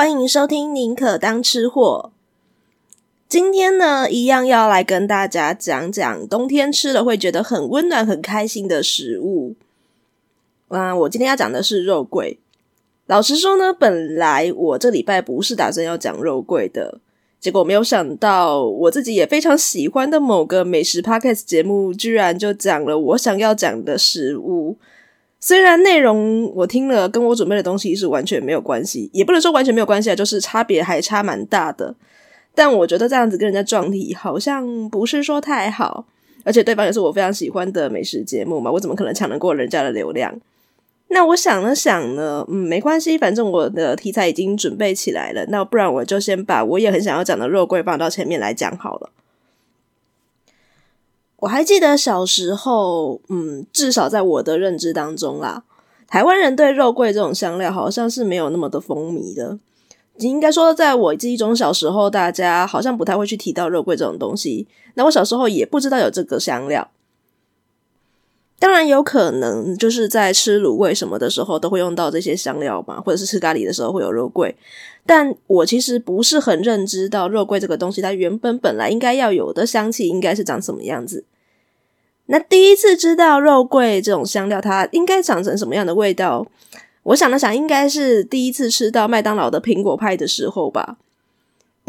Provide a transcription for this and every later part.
欢迎收听《宁可当吃货》。今天呢，一样要来跟大家讲讲冬天吃了会觉得很温暖、很开心的食物。啊，我今天要讲的是肉桂。老实说呢，本来我这礼拜不是打算要讲肉桂的，结果没有想到我自己也非常喜欢的某个美食 podcast 节目，居然就讲了我想要讲的食物。虽然内容我听了跟我准备的东西是完全没有关系，也不能说完全没有关系啊，就是差别还差蛮大的。但我觉得这样子跟人家撞题好像不是说太好，而且对方也是我非常喜欢的美食节目嘛，我怎么可能抢得过人家的流量？那我想了想呢，嗯，没关系，反正我的题材已经准备起来了，那不然我就先把我也很想要讲的肉桂放到前面来讲好了。我还记得小时候，嗯，至少在我的认知当中啦，台湾人对肉桂这种香料好像是没有那么的风靡的。你应该说，在我记忆中，小时候大家好像不太会去提到肉桂这种东西。那我小时候也不知道有这个香料。当然有可能就是在吃卤味什么的时候都会用到这些香料嘛，或者是吃咖喱的时候会有肉桂。但我其实不是很认知到肉桂这个东西，它原本本来应该要有的香气应该是长什么样子。那第一次知道肉桂这种香料，它应该长成什么样的味道？我想了想，应该是第一次吃到麦当劳的苹果派的时候吧。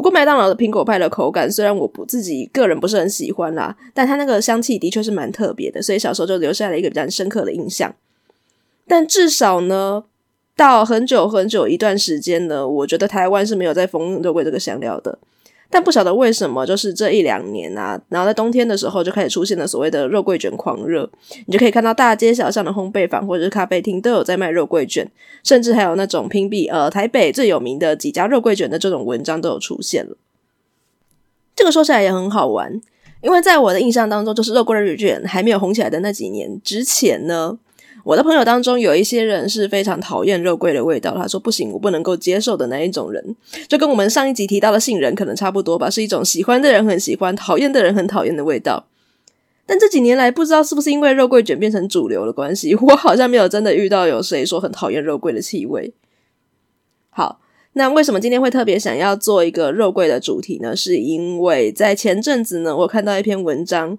不过麦当劳的苹果派的口感，虽然我不自己个人不是很喜欢啦，但它那个香气的确是蛮特别的，所以小时候就留下了一个比较深刻的印象。但至少呢，到很久很久一段时间呢，我觉得台湾是没有在封肉桂这个香料的。但不晓得为什么，就是这一两年啊，然后在冬天的时候就开始出现了所谓的肉桂卷狂热，你就可以看到大街小巷的烘焙坊或者是咖啡厅都有在卖肉桂卷，甚至还有那种评比呃台北最有名的几家肉桂卷的这种文章都有出现了。这个说起来也很好玩，因为在我的印象当中，就是肉桂卷还没有红起来的那几年之前呢。我的朋友当中有一些人是非常讨厌肉桂的味道，他说不行，我不能够接受的那一种人，就跟我们上一集提到的杏仁可能差不多吧，是一种喜欢的人很喜欢，讨厌的人很讨厌的味道。但这几年来，不知道是不是因为肉桂卷变成主流的关系，我好像没有真的遇到有谁说很讨厌肉桂的气味。好，那为什么今天会特别想要做一个肉桂的主题呢？是因为在前阵子呢，我看到一篇文章。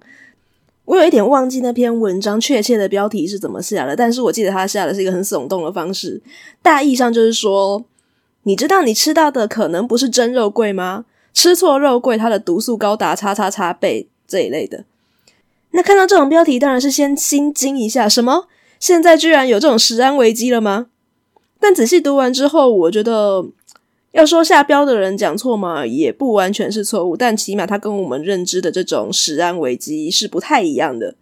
我有一点忘记那篇文章确切的标题是怎么下的，但是我记得他下的是一个很耸动的方式，大意上就是说，你知道你吃到的可能不是真肉桂吗？吃错肉桂，它的毒素高达叉叉叉倍这一类的。那看到这种标题，当然是先心惊一下，什么？现在居然有这种食安危机了吗？但仔细读完之后，我觉得。要说下标的人讲错嘛，也不完全是错误，但起码他跟我们认知的这种食安危机是不太一样的。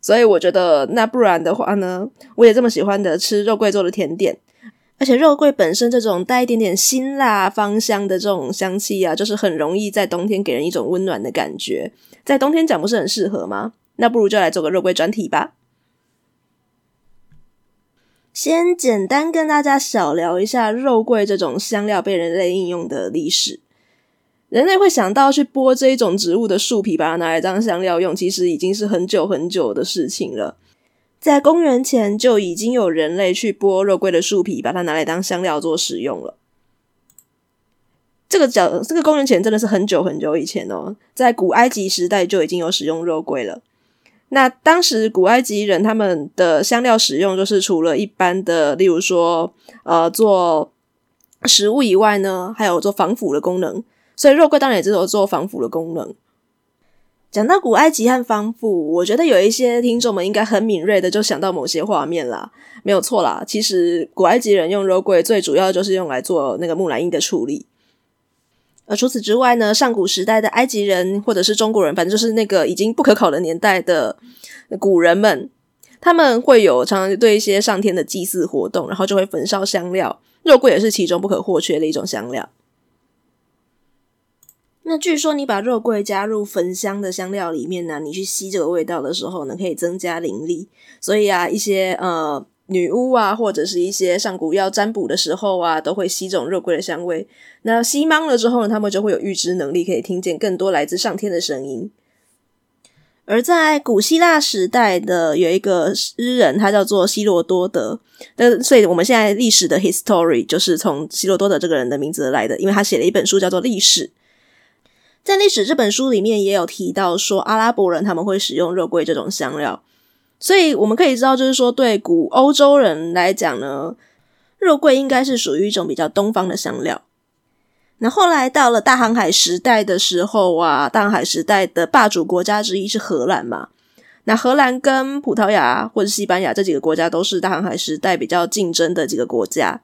所以我觉得，那不然的话呢，我也这么喜欢的吃肉桂做的甜点，而且肉桂本身这种带一点点辛辣芳香的这种香气啊，就是很容易在冬天给人一种温暖的感觉。在冬天讲不是很适合吗？那不如就来做个肉桂专题吧。先简单跟大家小聊一下肉桂这种香料被人类应用的历史。人类会想到去剥这一种植物的树皮，把它拿来当香料用，其实已经是很久很久的事情了。在公元前就已经有人类去剥肉桂的树皮，把它拿来当香料做使用了。这个讲这个公元前真的是很久很久以前哦，在古埃及时代就已经有使用肉桂了。那当时古埃及人他们的香料使用，就是除了一般的，例如说，呃，做食物以外呢，还有做防腐的功能。所以肉桂当然也只有做防腐的功能。讲到古埃及和防腐，我觉得有一些听众们应该很敏锐的就想到某些画面啦，没有错啦。其实古埃及人用肉桂最主要就是用来做那个木乃伊的处理。呃除此之外呢，上古时代的埃及人或者是中国人，反正就是那个已经不可考的年代的古人们，他们会有常常对一些上天的祭祀活动，然后就会焚烧香料，肉桂也是其中不可或缺的一种香料。那据说你把肉桂加入焚香的香料里面呢，你去吸这个味道的时候呢，可以增加灵力。所以啊，一些呃。女巫啊，或者是一些上古要占卜的时候啊，都会吸这种肉桂的香味。那吸茫了之后呢，他们就会有预知能力，可以听见更多来自上天的声音。而在古希腊时代的有一个诗人，他叫做希罗多德。那所以我们现在历史的 history 就是从希罗多德这个人的名字来的，因为他写了一本书叫做《历史》。在《历史》这本书里面也有提到说，阿拉伯人他们会使用肉桂这种香料。所以我们可以知道，就是说对古欧洲人来讲呢，肉桂应该是属于一种比较东方的香料。那后来到了大航海时代的时候啊，大航海时代的霸主国家之一是荷兰嘛。那荷兰跟葡萄牙或者西班牙这几个国家都是大航海时代比较竞争的几个国家。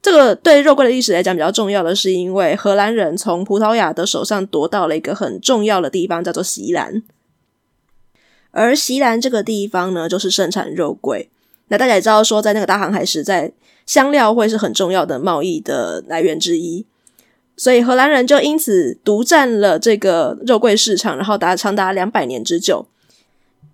这个对肉桂的历史来讲比较重要的是，因为荷兰人从葡萄牙的手上夺到了一个很重要的地方，叫做锡兰。而锡兰这个地方呢，就是盛产肉桂。那大家也知道说，在那个大航海时代，香料会是很重要的贸易的来源之一。所以荷兰人就因此独占了这个肉桂市场，然后达长达两百年之久，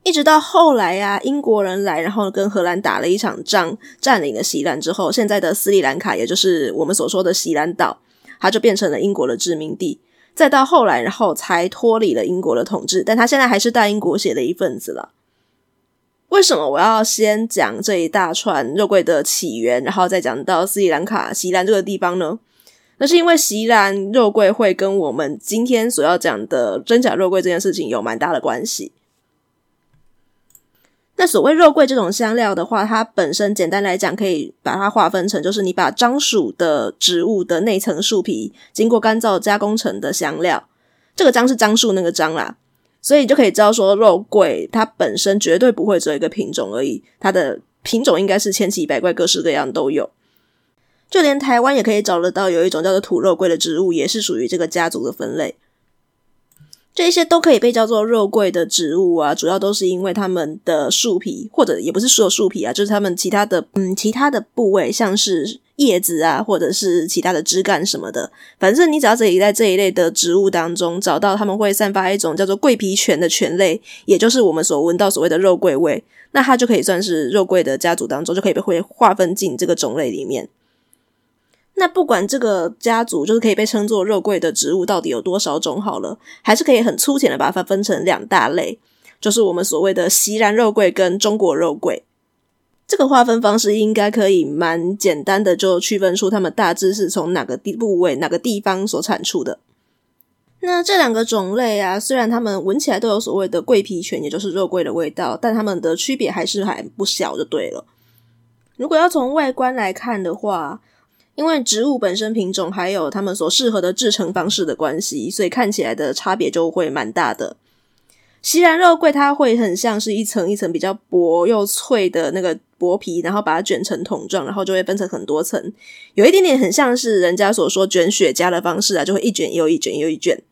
一直到后来呀、啊，英国人来，然后跟荷兰打了一场仗，占领了锡兰之后，现在的斯里兰卡，也就是我们所说的锡兰岛，它就变成了英国的殖民地。再到后来，然后才脱离了英国的统治，但他现在还是大英国血的一份子了。为什么我要先讲这一大串肉桂的起源，然后再讲到斯里兰卡、锡兰这个地方呢？那是因为锡兰肉桂会跟我们今天所要讲的真假肉桂这件事情有蛮大的关系。那所谓肉桂这种香料的话，它本身简单来讲，可以把它划分成，就是你把樟树的植物的内层树皮经过干燥加工成的香料。这个樟是樟树那个樟啦，所以就可以知道说，肉桂它本身绝对不会只有一个品种而已，它的品种应该是千奇百怪，各式各样都有。就连台湾也可以找得到有一种叫做土肉桂的植物，也是属于这个家族的分类。这些都可以被叫做肉桂的植物啊，主要都是因为它们的树皮，或者也不是所有树皮啊，就是它们其他的嗯其他的部位，像是叶子啊，或者是其他的枝干什么的。反正你只要自己在这一类的植物当中找到，它们会散发一种叫做桂皮醛的醛类，也就是我们所闻到所谓的肉桂味，那它就可以算是肉桂的家族当中，就可以被会划分进这个种类里面。那不管这个家族就是可以被称作肉桂的植物到底有多少种好了，还是可以很粗浅的把它分成两大类，就是我们所谓的西兰肉桂跟中国肉桂。这个划分方式应该可以蛮简单的就区分出它们大致是从哪个地部位、哪个地方所产出的。那这两个种类啊，虽然它们闻起来都有所谓的桂皮醛，也就是肉桂的味道，但它们的区别还是还不小，就对了。如果要从外观来看的话，因为植物本身品种还有它们所适合的制成方式的关系，所以看起来的差别就会蛮大的。西兰肉桂它会很像是一层一层比较薄又脆的那个薄皮，然后把它卷成筒状，然后就会分成很多层，有一点点很像是人家所说卷雪茄的方式啊，就会一卷又一卷又一卷。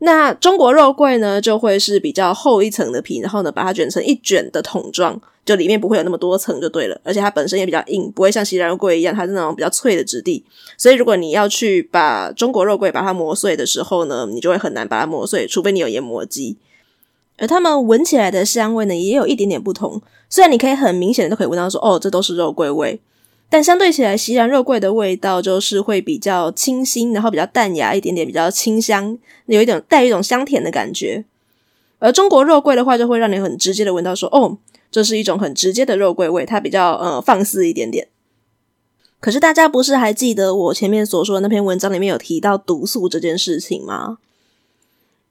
那中国肉桂呢，就会是比较厚一层的皮，然后呢把它卷成一卷的筒状。就里面不会有那么多层就对了，而且它本身也比较硬，不会像锡兰肉桂一样，它是那种比较脆的质地。所以如果你要去把中国肉桂把它磨碎的时候呢，你就会很难把它磨碎，除非你有研磨机。而它们闻起来的香味呢，也有一点点不同。虽然你可以很明显的都可以闻到说，哦，这都是肉桂味，但相对起来，锡兰肉桂的味道就是会比较清新，然后比较淡雅一点点，比较清香，有一点带一种香甜的感觉。而中国肉桂的话，就会让你很直接的闻到说，哦。这是一种很直接的肉桂味，它比较呃放肆一点点。可是大家不是还记得我前面所说的那篇文章里面有提到毒素这件事情吗？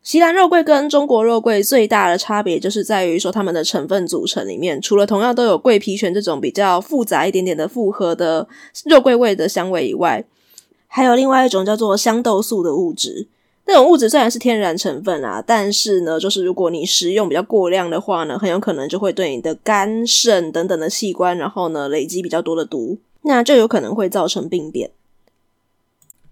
西兰肉桂跟中国肉桂最大的差别就是在于说它们的成分组成里面，除了同样都有桂皮醛这种比较复杂一点点的复合的肉桂味的香味以外，还有另外一种叫做香豆素的物质。那种物质虽然是天然成分啊，但是呢，就是如果你食用比较过量的话呢，很有可能就会对你的肝、肾等等的器官，然后呢累积比较多的毒，那就有可能会造成病变。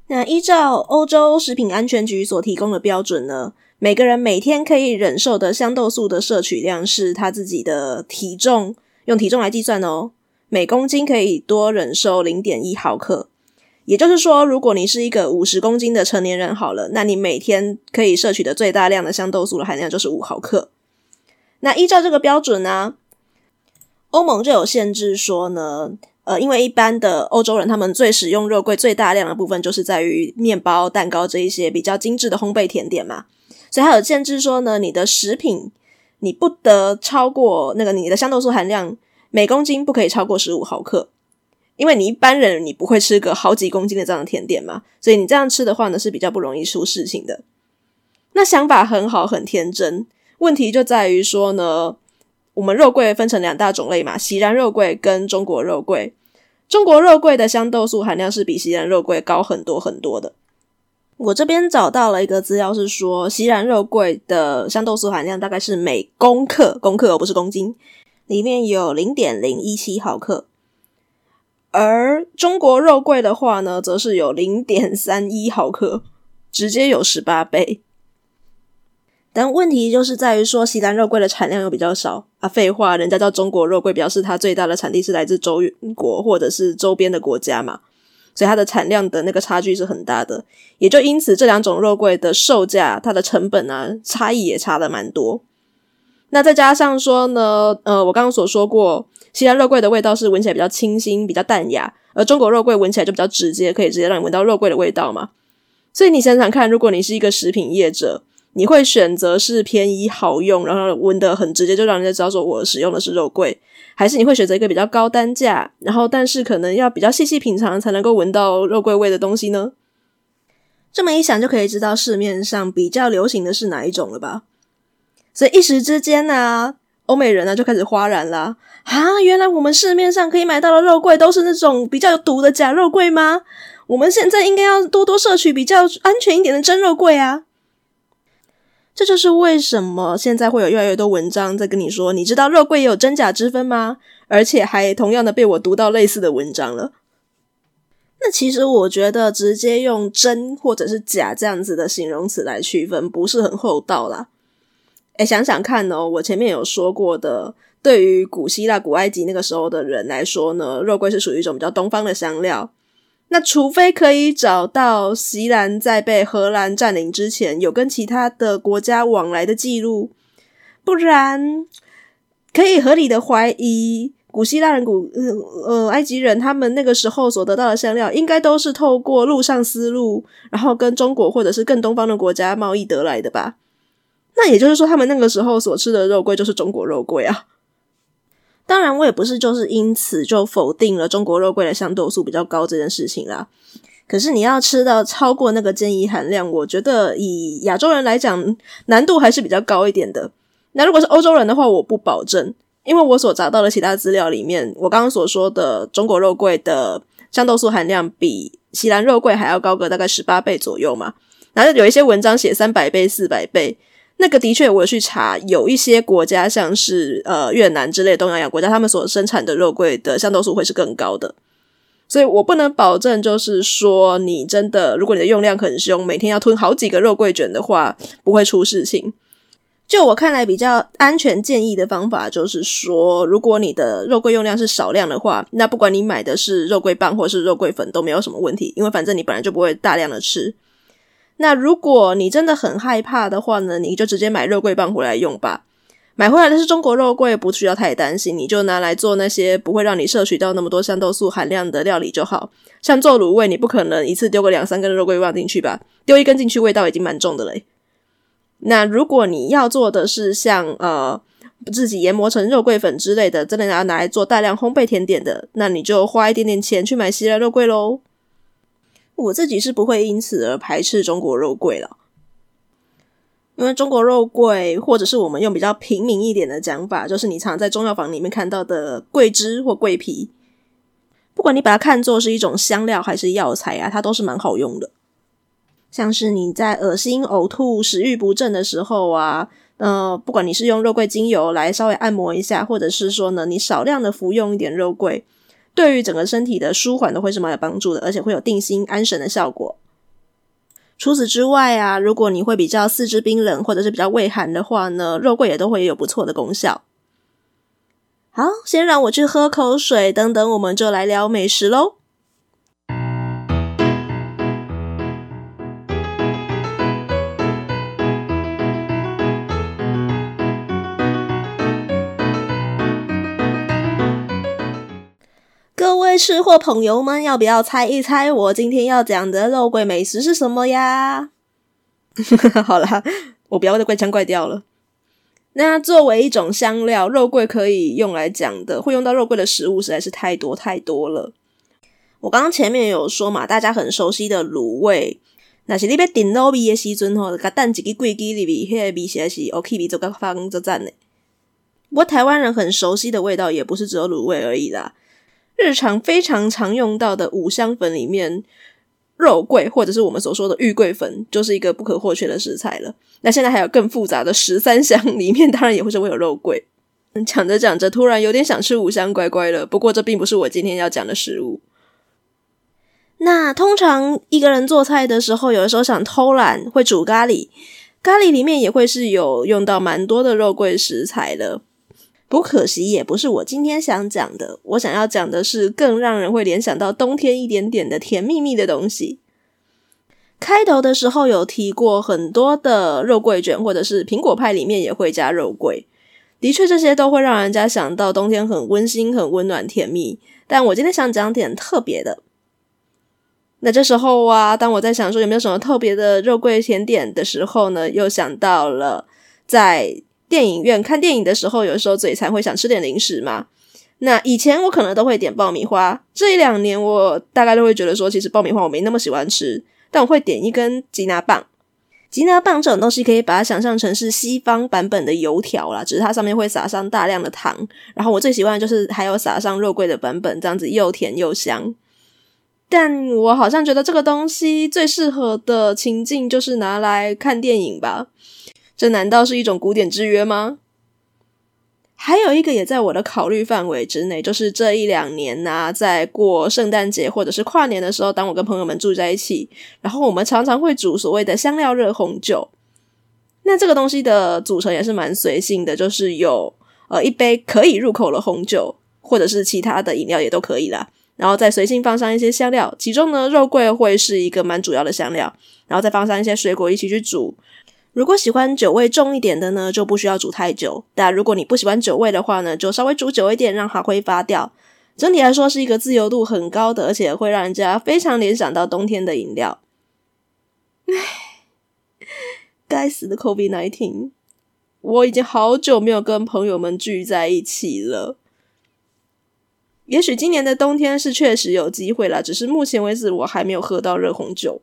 那依照欧洲食品安全局所提供的标准呢，每个人每天可以忍受的香豆素的摄取量是他自己的体重，用体重来计算哦，每公斤可以多忍受零点一毫克。也就是说，如果你是一个五十公斤的成年人，好了，那你每天可以摄取的最大量的香豆素的含量就是五毫克。那依照这个标准呢，欧盟就有限制说呢，呃，因为一般的欧洲人他们最使用肉桂最大量的部分就是在于面包、蛋糕这一些比较精致的烘焙甜点嘛，所以它有限制说呢，你的食品你不得超过那个你的香豆素含量，每公斤不可以超过十五毫克。因为你一般人你不会吃个好几公斤的这样的甜点嘛，所以你这样吃的话呢，是比较不容易出事情的。那想法很好，很天真。问题就在于说呢，我们肉桂分成两大种类嘛，锡兰肉桂跟中国肉桂。中国肉桂的香豆素含量是比锡兰肉桂高很多很多的。我这边找到了一个资料，是说锡兰肉桂的香豆素含量大概是每公克，公克而不是公斤，里面有零点零一七毫克。而中国肉桂的话呢，则是有零点三一毫克，直接有十八倍。但问题就是在于说，锡兰肉桂的产量又比较少啊。废话，人家叫中国肉桂，表示它最大的产地是来自中国或者是周边的国家嘛，所以它的产量的那个差距是很大的。也就因此，这两种肉桂的售价，它的成本啊，差异也差的蛮多。那再加上说呢，呃，我刚刚所说过。西兰肉桂的味道是闻起来比较清新、比较淡雅，而中国肉桂闻起来就比较直接，可以直接让你闻到肉桂的味道嘛。所以你想想看，如果你是一个食品业者，你会选择是便宜好用，然后闻得很直接，就让人家知道说我使用的是肉桂，还是你会选择一个比较高单价，然后但是可能要比较细细品尝才能够闻到肉桂味的东西呢？这么一想就可以知道市面上比较流行的是哪一种了吧？所以一时之间呢、啊。欧美人呢就开始哗然了！啊，原来我们市面上可以买到的肉桂都是那种比较有毒的假肉桂吗？我们现在应该要多多摄取比较安全一点的真肉桂啊！这就是为什么现在会有越来越多文章在跟你说，你知道肉桂也有真假之分吗？而且还同样的被我读到类似的文章了。那其实我觉得直接用真或者是假这样子的形容词来区分，不是很厚道啦。诶，想想看哦，我前面有说过的，对于古希腊、古埃及那个时候的人来说呢，肉桂是属于一种比较东方的香料。那除非可以找到锡兰在被荷兰占领之前有跟其他的国家往来的记录，不然可以合理的怀疑，古希腊人、古呃埃及人他们那个时候所得到的香料，应该都是透过陆上丝路，然后跟中国或者是更东方的国家贸易得来的吧。那也就是说，他们那个时候所吃的肉桂就是中国肉桂啊。当然，我也不是就是因此就否定了中国肉桂的香豆素比较高这件事情啦。可是你要吃到超过那个建议含量，我觉得以亚洲人来讲，难度还是比较高一点的。那如果是欧洲人的话，我不保证，因为我所找到的其他资料里面，我刚刚所说的中国肉桂的香豆素含量比锡兰肉桂还要高个大概十八倍左右嘛。然后有一些文章写三百倍、四百倍。那个的确，我有去查，有一些国家，像是呃越南之类东南亚国家，他们所生产的肉桂的香豆素会是更高的，所以我不能保证，就是说你真的，如果你的用量很凶，每天要吞好几个肉桂卷的话，不会出事情。就我看来，比较安全建议的方法，就是说，如果你的肉桂用量是少量的话，那不管你买的是肉桂棒或是肉桂粉都没有什么问题，因为反正你本来就不会大量的吃。那如果你真的很害怕的话呢，你就直接买肉桂棒回来用吧。买回来的是中国肉桂，不需要太担心，你就拿来做那些不会让你摄取到那么多香豆素含量的料理就好。像做卤味，你不可能一次丢个两三根肉桂棒进去吧？丢一根进去，味道已经蛮重的嘞。那如果你要做的是像呃自己研磨成肉桂粉之类的，真的要拿来做大量烘焙甜点的，那你就花一点点钱去买锡兰肉桂喽。我自己是不会因此而排斥中国肉桂了，因为中国肉桂，或者是我们用比较平民一点的讲法，就是你常在中药房里面看到的桂枝或桂皮，不管你把它看作是一种香料还是药材啊，它都是蛮好用的。像是你在恶心、呕吐、食欲不振的时候啊，呃，不管你是用肉桂精油来稍微按摩一下，或者是说呢，你少量的服用一点肉桂。对于整个身体的舒缓都会是蛮有帮助的，而且会有定心安神的效果。除此之外啊，如果你会比较四肢冰冷或者是比较畏寒的话呢，肉桂也都会有不错的功效。好，先让我去喝口水，等等我们就来聊美食喽。各位吃货朋友们，要不要猜一猜我今天要讲的肉桂美食是什么呀？好啦，我不要再怪腔怪调了。那作为一种香料，肉桂可以用来讲的，会用到肉桂的食物实在是太多太多了。我刚刚前面有说嘛，大家很熟悉的卤味，那是你要顶卤味的时阵吼，甲蛋一个贵鸡里边，迄个味实在是 OK，味做甲放做赞呢。不过台湾人很熟悉的味道，也不是只有卤味而已啦。日常非常常用到的五香粉里面，肉桂或者是我们所说的玉桂粉，就是一个不可或缺的食材了。那现在还有更复杂的十三香，里面当然也会是会有肉桂。讲着讲着，突然有点想吃五香乖乖了。不过这并不是我今天要讲的食物。那通常一个人做菜的时候，有的时候想偷懒，会煮咖喱，咖喱里面也会是有用到蛮多的肉桂食材的。不可惜，也不是我今天想讲的。我想要讲的是更让人会联想到冬天一点点的甜蜜蜜的东西。开头的时候有提过很多的肉桂卷，或者是苹果派里面也会加肉桂。的确，这些都会让人家想到冬天很温馨、很温暖、甜蜜。但我今天想讲点特别的。那这时候啊，当我在想说有没有什么特别的肉桂甜点的时候呢，又想到了在。电影院看电影的时候，有时候嘴馋会想吃点零食嘛。那以前我可能都会点爆米花，这一两年我大概都会觉得说，其实爆米花我没那么喜欢吃，但我会点一根吉拿棒。吉拿棒这种东西可以把它想象成是西方版本的油条啦，只是它上面会撒上大量的糖。然后我最喜欢的就是还有撒上肉桂的版本，这样子又甜又香。但我好像觉得这个东西最适合的情境就是拿来看电影吧。这难道是一种古典制约吗？还有一个也在我的考虑范围之内，就是这一两年呐、啊，在过圣诞节或者是跨年的时候，当我跟朋友们住在一起，然后我们常常会煮所谓的香料热红酒。那这个东西的组成也是蛮随性的，就是有呃一杯可以入口的红酒，或者是其他的饮料也都可以啦。然后再随性放上一些香料，其中呢肉桂会是一个蛮主要的香料，然后再放上一些水果一起去煮。如果喜欢酒味重一点的呢，就不需要煮太久。但如果你不喜欢酒味的话呢，就稍微煮久一点，让它挥发掉。整体来说是一个自由度很高的，而且会让人家非常联想到冬天的饮料。唉，该死的 COVID-19，我已经好久没有跟朋友们聚在一起了。也许今年的冬天是确实有机会啦，只是目前为止我还没有喝到热红酒。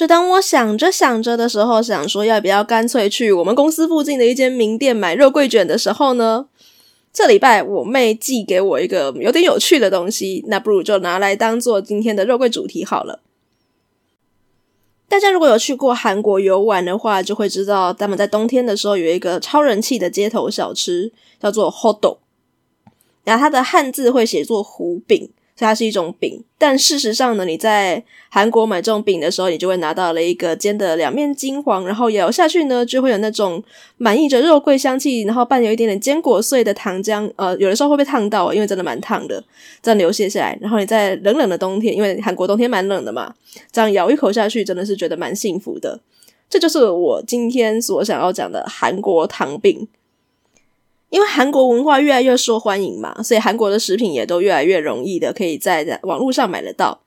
就当我想着想着的时候，想说要不要干脆去我们公司附近的一间名店买肉桂卷的时候呢，这礼拜我妹寄给我一个有点有趣的东西，那不如就拿来当做今天的肉桂主题好了。大家如果有去过韩国游玩的话，就会知道他们在冬天的时候有一个超人气的街头小吃，叫做 hotdog，然后它的汉字会写作胡饼。它是一种饼，但事实上呢，你在韩国买这种饼的时候，你就会拿到了一个煎的两面金黄，然后咬下去呢，就会有那种满溢着肉桂香气，然后伴有一点点坚果碎的糖浆。呃，有的时候会被烫到，因为真的蛮烫的，这样流泻下来。然后你在冷冷的冬天，因为韩国冬天蛮冷的嘛，这样咬一口下去，真的是觉得蛮幸福的。这就是我今天所想要讲的韩国糖饼。因为韩国文化越来越受欢迎嘛，所以韩国的食品也都越来越容易的可以在网络上买得到。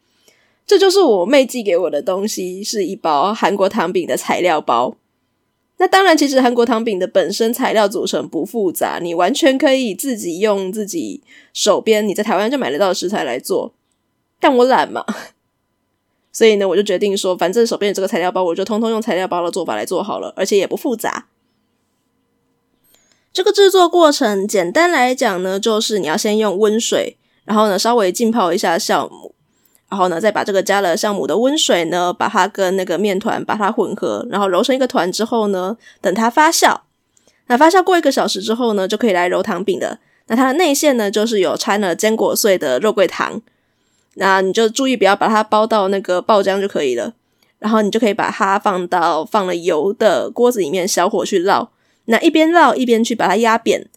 这就是我妹寄给我的东西，是一包韩国糖饼的材料包。那当然，其实韩国糖饼的本身材料组成不复杂，你完全可以自己用自己手边你在台湾就买得到的食材来做。但我懒嘛，所以呢，我就决定说，反正手边有这个材料包，我就通通用材料包的做法来做好了，而且也不复杂。这个制作过程简单来讲呢，就是你要先用温水，然后呢稍微浸泡一下酵母，然后呢再把这个加了酵母的温水呢，把它跟那个面团把它混合，然后揉成一个团之后呢，等它发酵。那发酵过一个小时之后呢，就可以来揉糖饼的。那它的内馅呢，就是有掺了坚果碎的肉桂糖。那你就注意不要把它包到那个爆浆就可以了。然后你就可以把它放到放了油的锅子里面，小火去烙。那一边烙一边去把它压扁，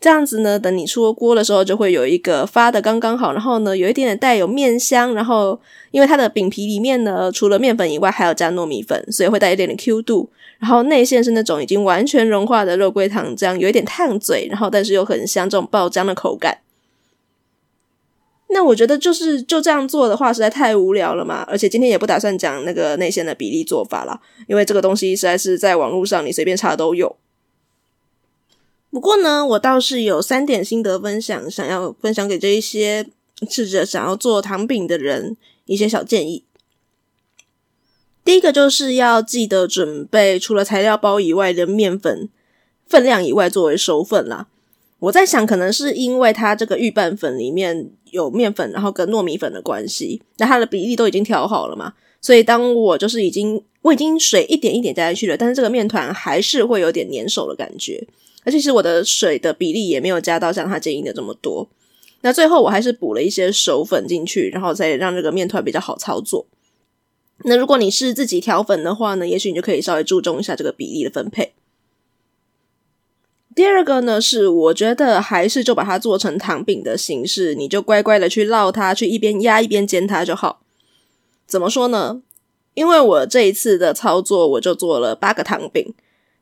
这样子呢，等你出锅的时候就会有一个发的刚刚好，然后呢，有一点点带有面香，然后因为它的饼皮里面呢，除了面粉以外还有加糯米粉，所以会带一点点 Q 度，然后内馅是那种已经完全融化的肉桂糖浆，有一点烫嘴，然后但是又很香，这种爆浆的口感。那我觉得就是就这样做的话，实在太无聊了嘛。而且今天也不打算讲那个内馅的比例做法啦，因为这个东西实在是在网络上你随便查都有。不过呢，我倒是有三点心得分享，想要分享给这一些试着想要做糖饼的人一些小建议。第一个就是要记得准备除了材料包以外的面粉分量以外作为收份啦。我在想，可能是因为它这个预拌粉里面有面粉，然后跟糯米粉的关系，那它的比例都已经调好了嘛，所以当我就是已经我已经水一点一点加进去了，但是这个面团还是会有点粘手的感觉。而其实我的水的比例也没有加到像他建议的这么多，那最后我还是补了一些手粉进去，然后再让这个面团比较好操作。那如果你是自己调粉的话呢，也许你就可以稍微注重一下这个比例的分配。第二个呢，是我觉得还是就把它做成糖饼的形式，你就乖乖的去烙它，去一边压一边煎它就好。怎么说呢？因为我这一次的操作，我就做了八个糖饼。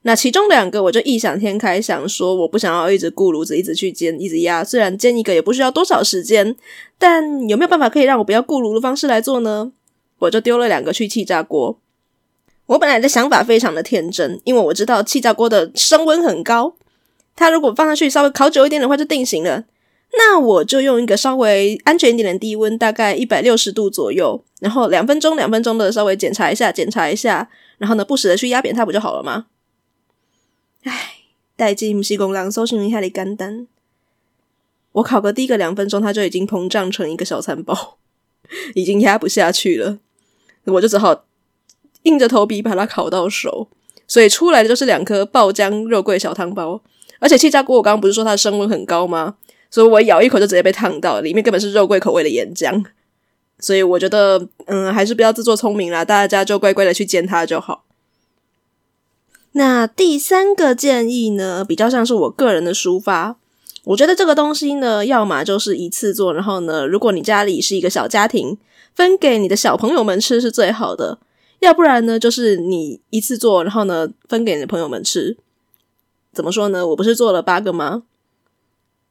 那其中两个，我就异想天开，想说我不想要一直顾炉子，一直去煎，一直压。虽然煎一个也不需要多少时间，但有没有办法可以让我不要顾炉的方式来做呢？我就丢了两个去气炸锅。我本来的想法非常的天真，因为我知道气炸锅的升温很高，它如果放上去稍微烤久一点的话就定型了。那我就用一个稍微安全一点的低温，大概一百六十度左右，然后两分钟两分钟的稍微检查一下，检查一下，然后呢不时的去压扁它不就好了吗？唉，代志不是讲人所想的遐尔简单。我烤个第一个两分钟，它就已经膨胀成一个小餐包，已经压不下去了。我就只好硬着头皮把它烤到熟，所以出来的就是两颗爆浆肉桂小汤包。而且气炸锅我刚刚不是说它的升温很高吗？所以我咬一口就直接被烫到，里面根本是肉桂口味的岩浆。所以我觉得，嗯，还是不要自作聪明啦，大家就乖乖的去煎它就好。那第三个建议呢，比较像是我个人的抒发。我觉得这个东西呢，要么就是一次做，然后呢，如果你家里是一个小家庭，分给你的小朋友们吃是最好的。要不然呢，就是你一次做，然后呢，分给你的朋友们吃。怎么说呢？我不是做了八个吗？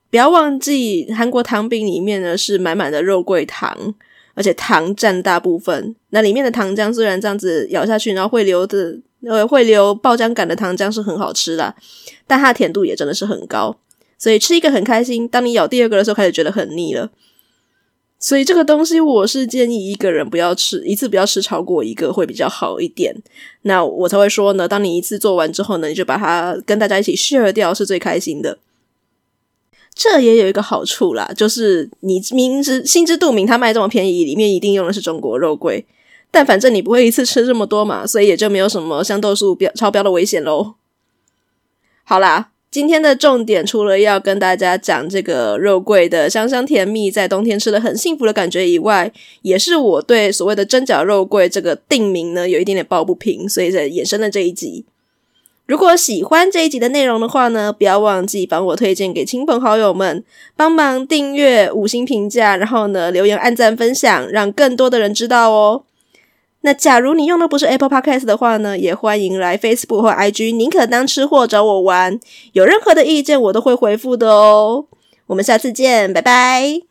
不要忘记，韩国糖饼里面呢是满满的肉桂糖，而且糖占大部分。那里面的糖浆虽然这样子咬下去，然后会流的。呃，会留爆浆感的糖浆是很好吃的，但它的甜度也真的是很高，所以吃一个很开心。当你咬第二个的时候，开始觉得很腻了。所以这个东西，我是建议一个人不要吃，一次不要吃超过一个会比较好一点。那我才会说呢，当你一次做完之后呢，你就把它跟大家一起 share 掉，是最开心的。这也有一个好处啦，就是你明知心知肚明，它卖这么便宜，里面一定用的是中国肉桂。但反正你不会一次吃这么多嘛，所以也就没有什么香豆素标超标的危险喽。好啦，今天的重点除了要跟大家讲这个肉桂的香香甜蜜，在冬天吃的很幸福的感觉以外，也是我对所谓的蒸饺肉桂这个定名呢有一点点抱不平，所以才衍生了这一集。如果喜欢这一集的内容的话呢，不要忘记帮我推荐给亲朋好友们，帮忙订阅、五星评价，然后呢留言、按赞、分享，让更多的人知道哦。那假如你用的不是 Apple Podcast 的话呢，也欢迎来 Facebook 或 IG，宁可当吃货找我玩。有任何的意见，我都会回复的哦。我们下次见，拜拜。